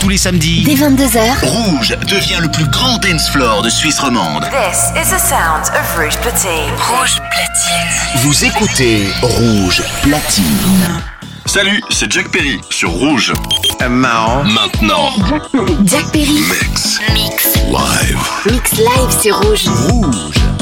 Tous les samedis, dès 22h, Rouge devient le plus grand dance floor de Suisse romande. This is the sound of Rouge Platine. Rouge Platine. Vous écoutez Rouge Platine. Salut, c'est Jack Perry sur Rouge. Marrant. Maintenant. Jack Perry. Mix. Mix. Live. Mix live sur Rouge. Rouge.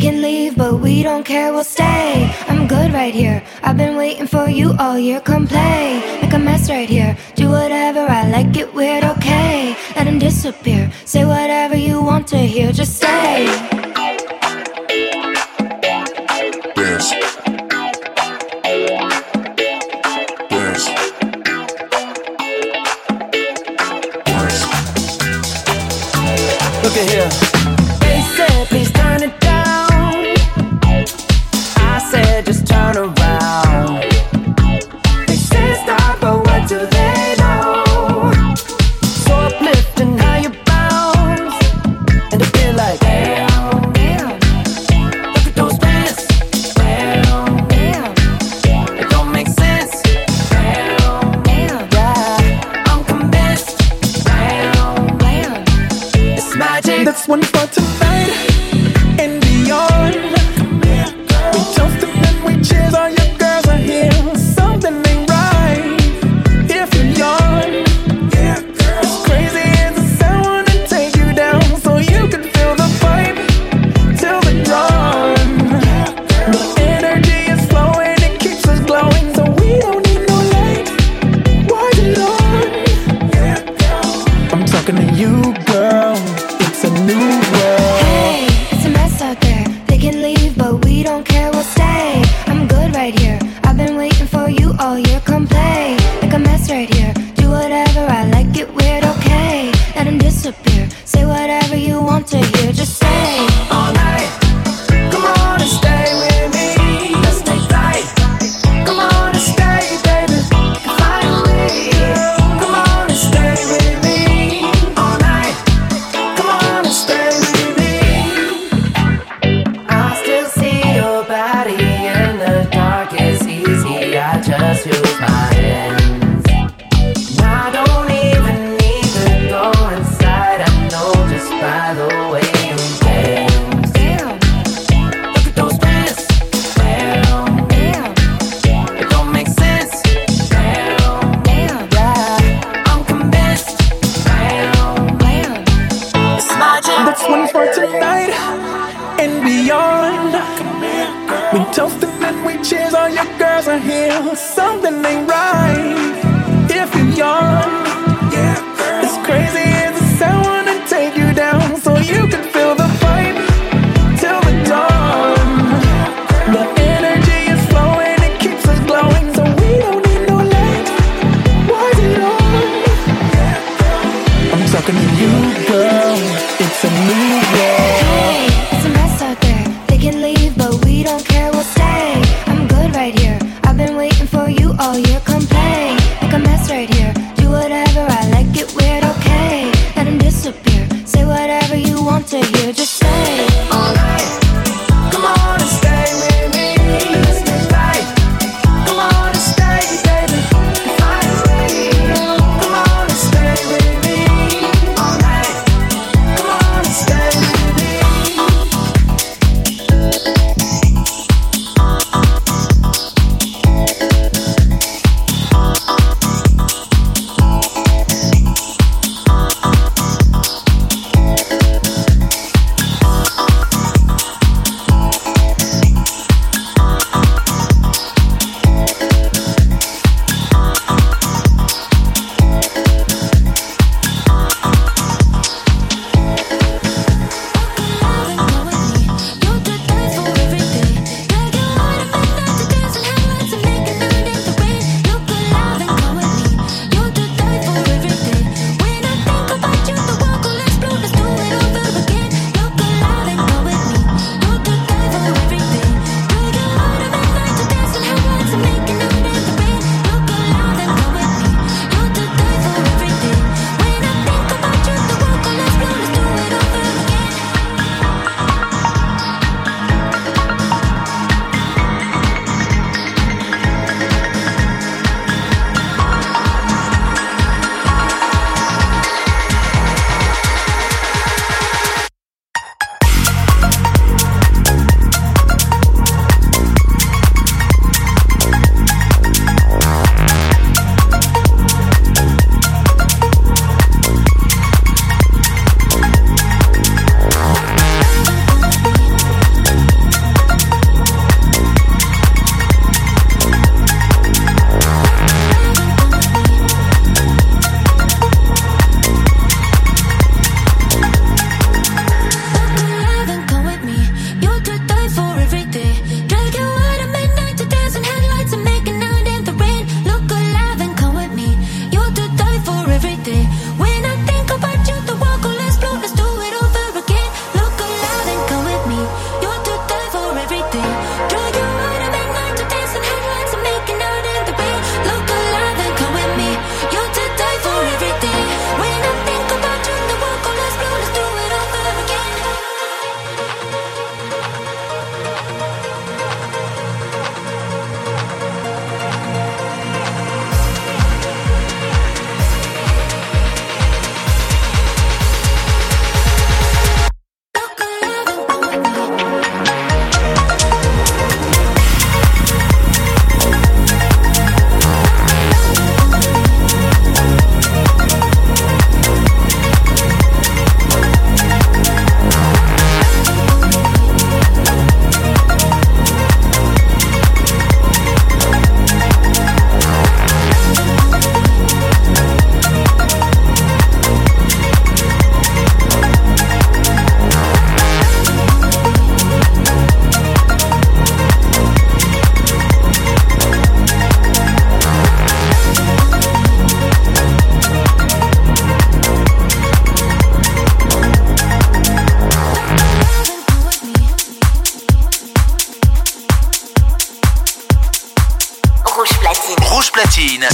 can leave, but we don't care, we'll stay. I'm good right here. I've been waiting for you all year. Come play, make a mess right here. Do whatever I like, Get weird, okay. Let him disappear. Say whatever you want to hear, just stay.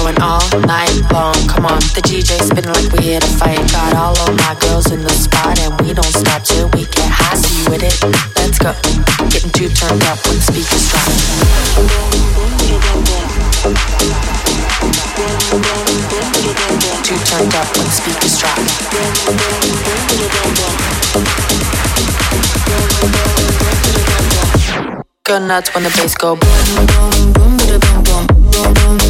Going all night long, come on. The DJ spinning like we're here to fight. Got all of my girls in the spot, and we don't stop till we get high. See you with it, let's go. Getting too turned up when the speakers drop. Too turned up when the speakers drop. Go nuts when the bass go boom boom boom boom boom boom boom boom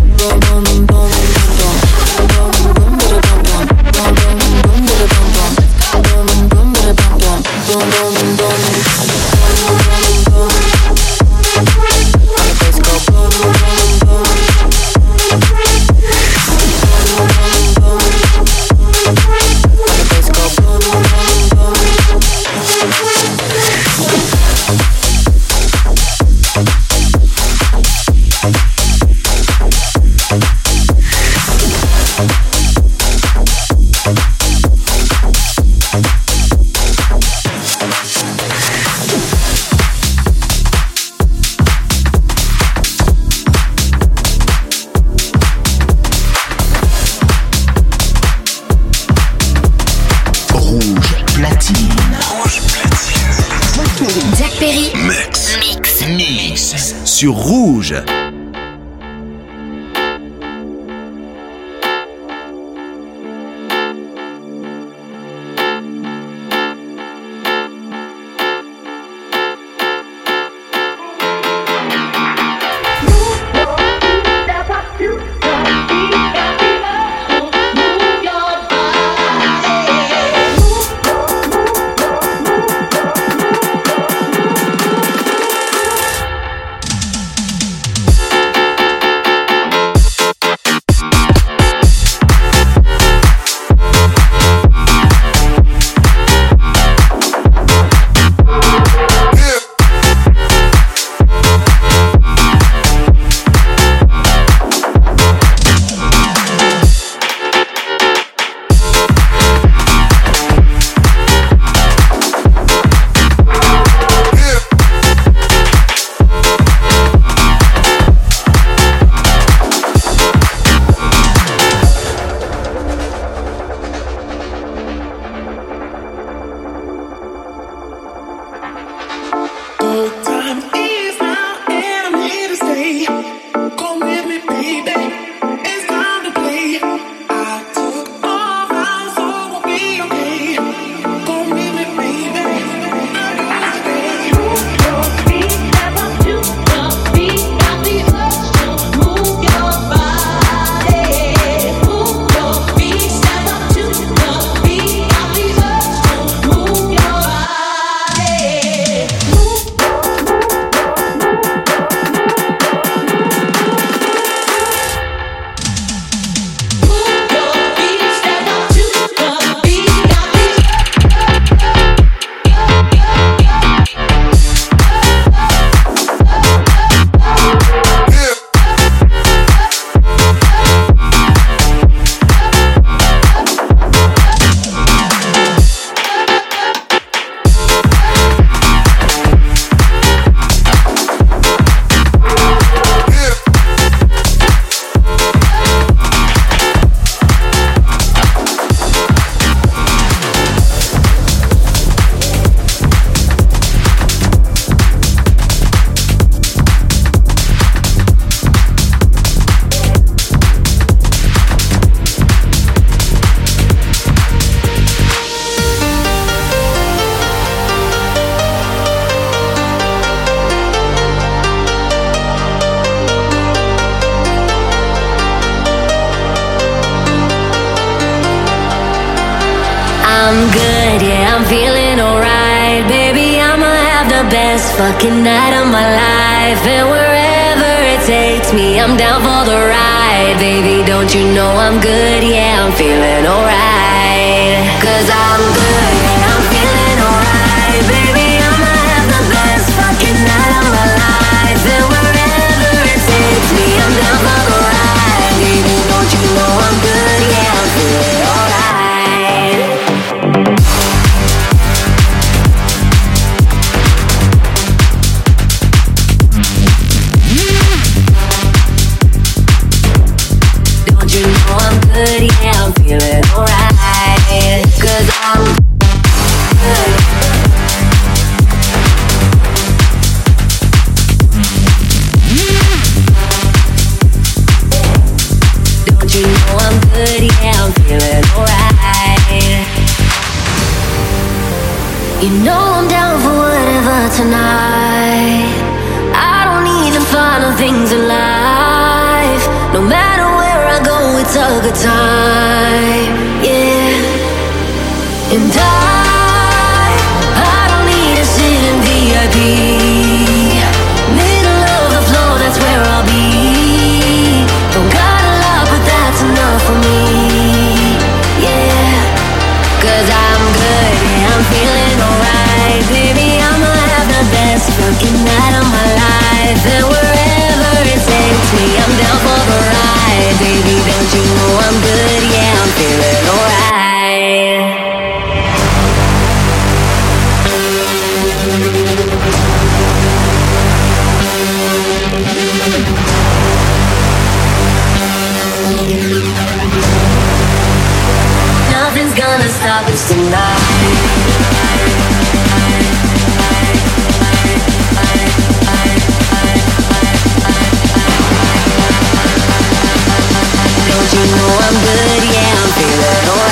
you know I'm good, yeah, I'm feeling alright.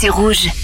C'est rouge.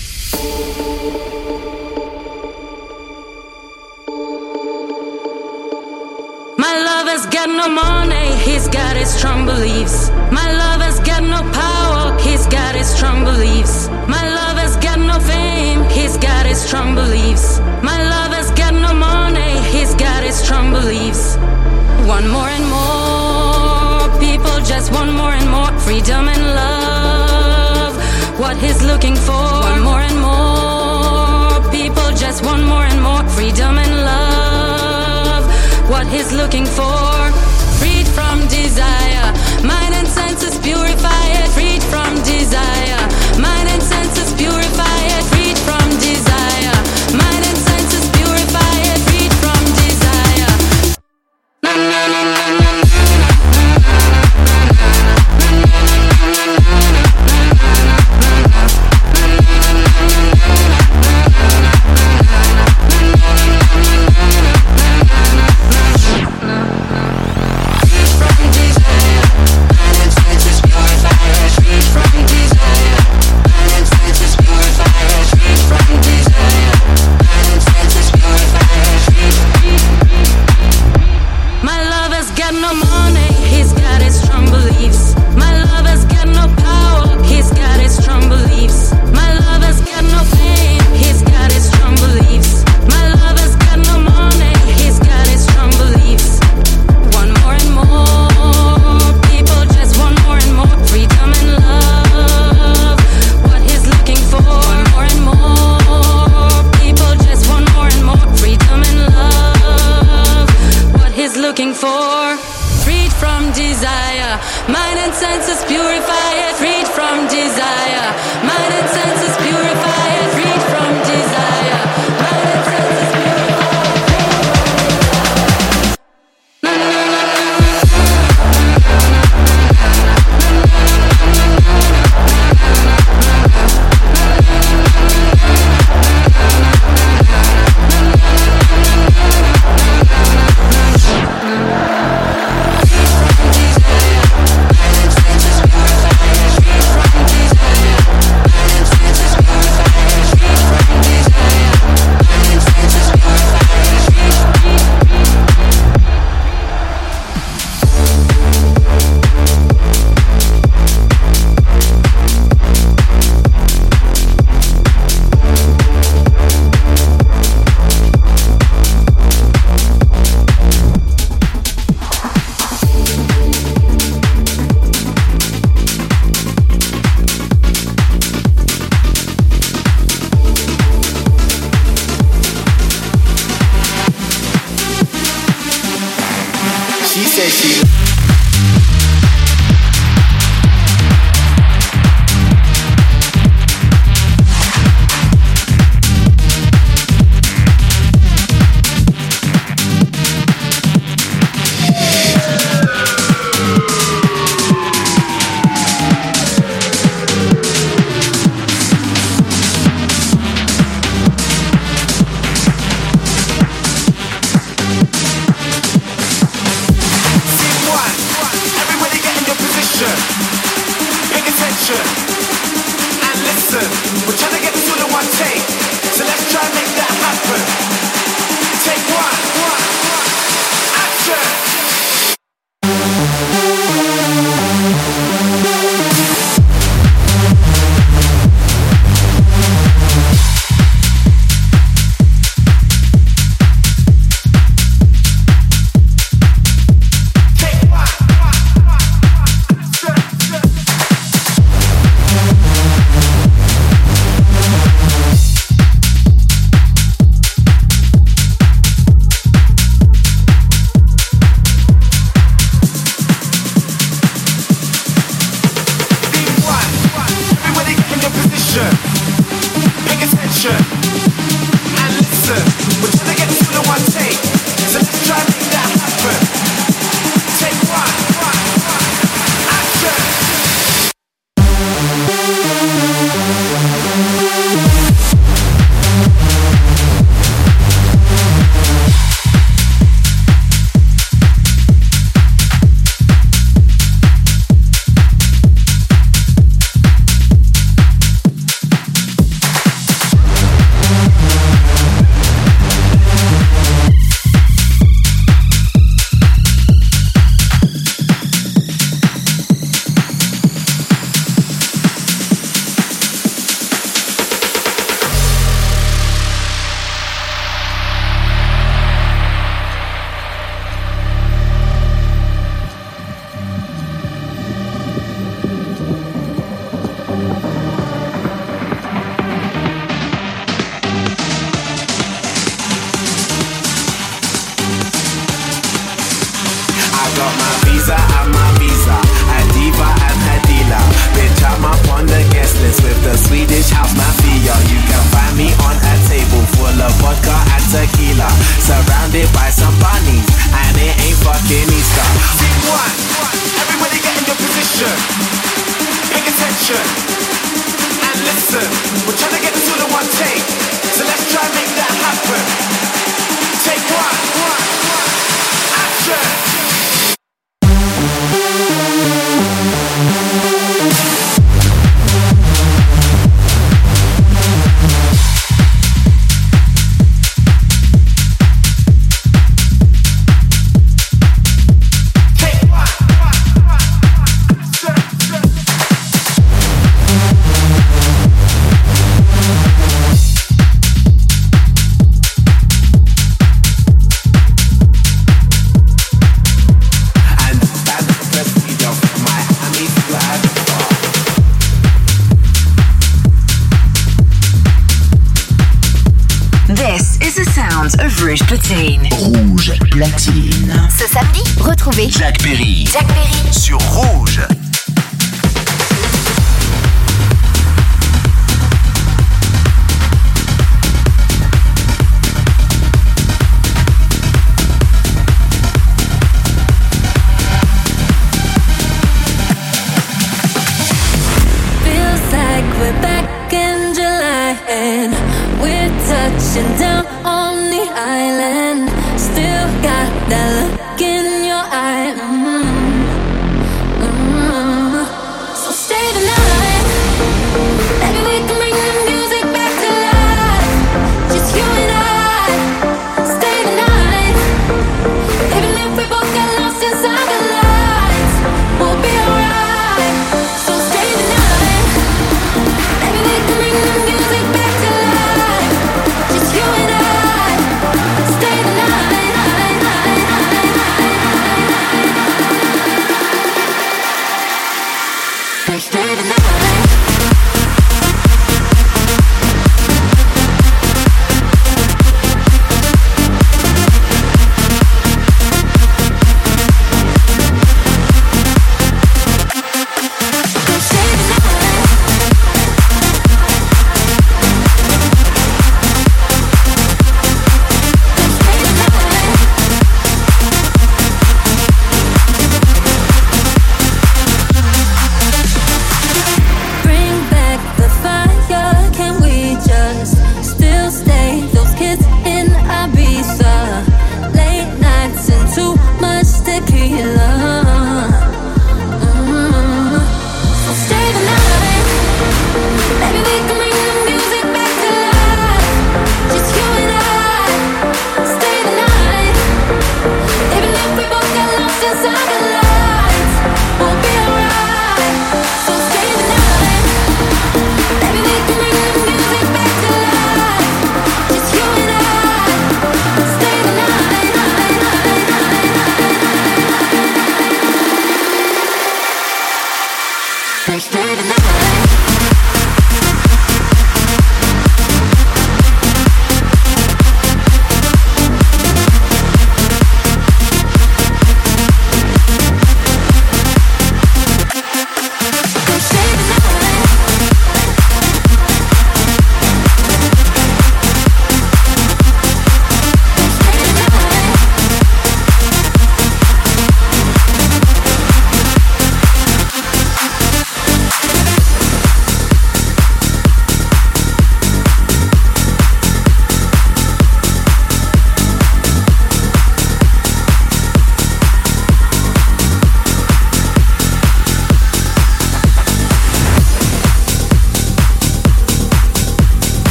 Jack Perry. Jack Perry Sur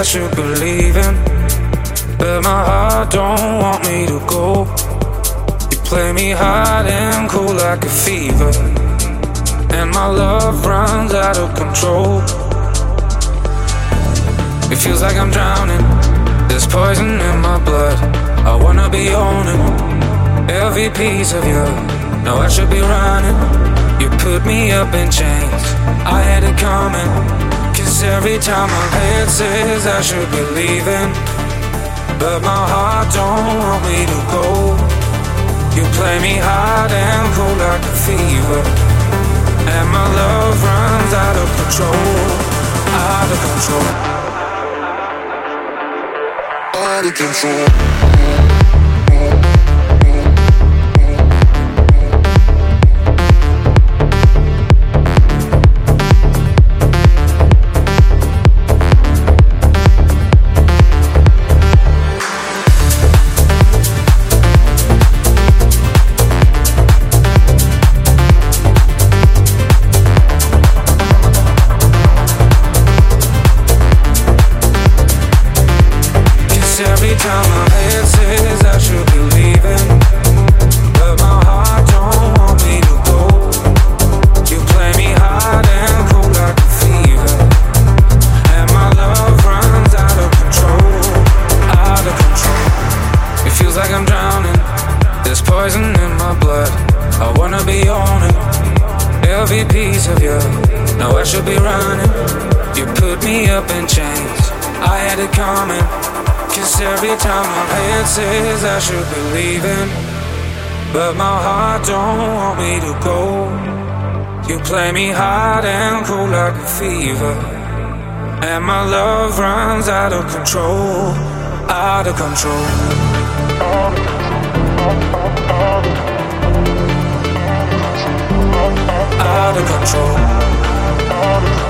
I should be leaving, but my heart don't want me to go. You play me hot and cool like a fever, and my love runs out of control. It feels like I'm drowning. There's poison in my blood. I wanna be owning every piece of you. No, I should be running. You put me up in chains. I had it coming. Every time my head says I should be leaving, but my heart don't want me to go. You play me hot and cold like a fever, and my love runs out of control, out of control, out of control. Says I should be leaving, but my heart don't want me to go. You play me hot and cold like a fever, and my love runs out of control, out of control. Out of control. Out of control.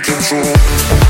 control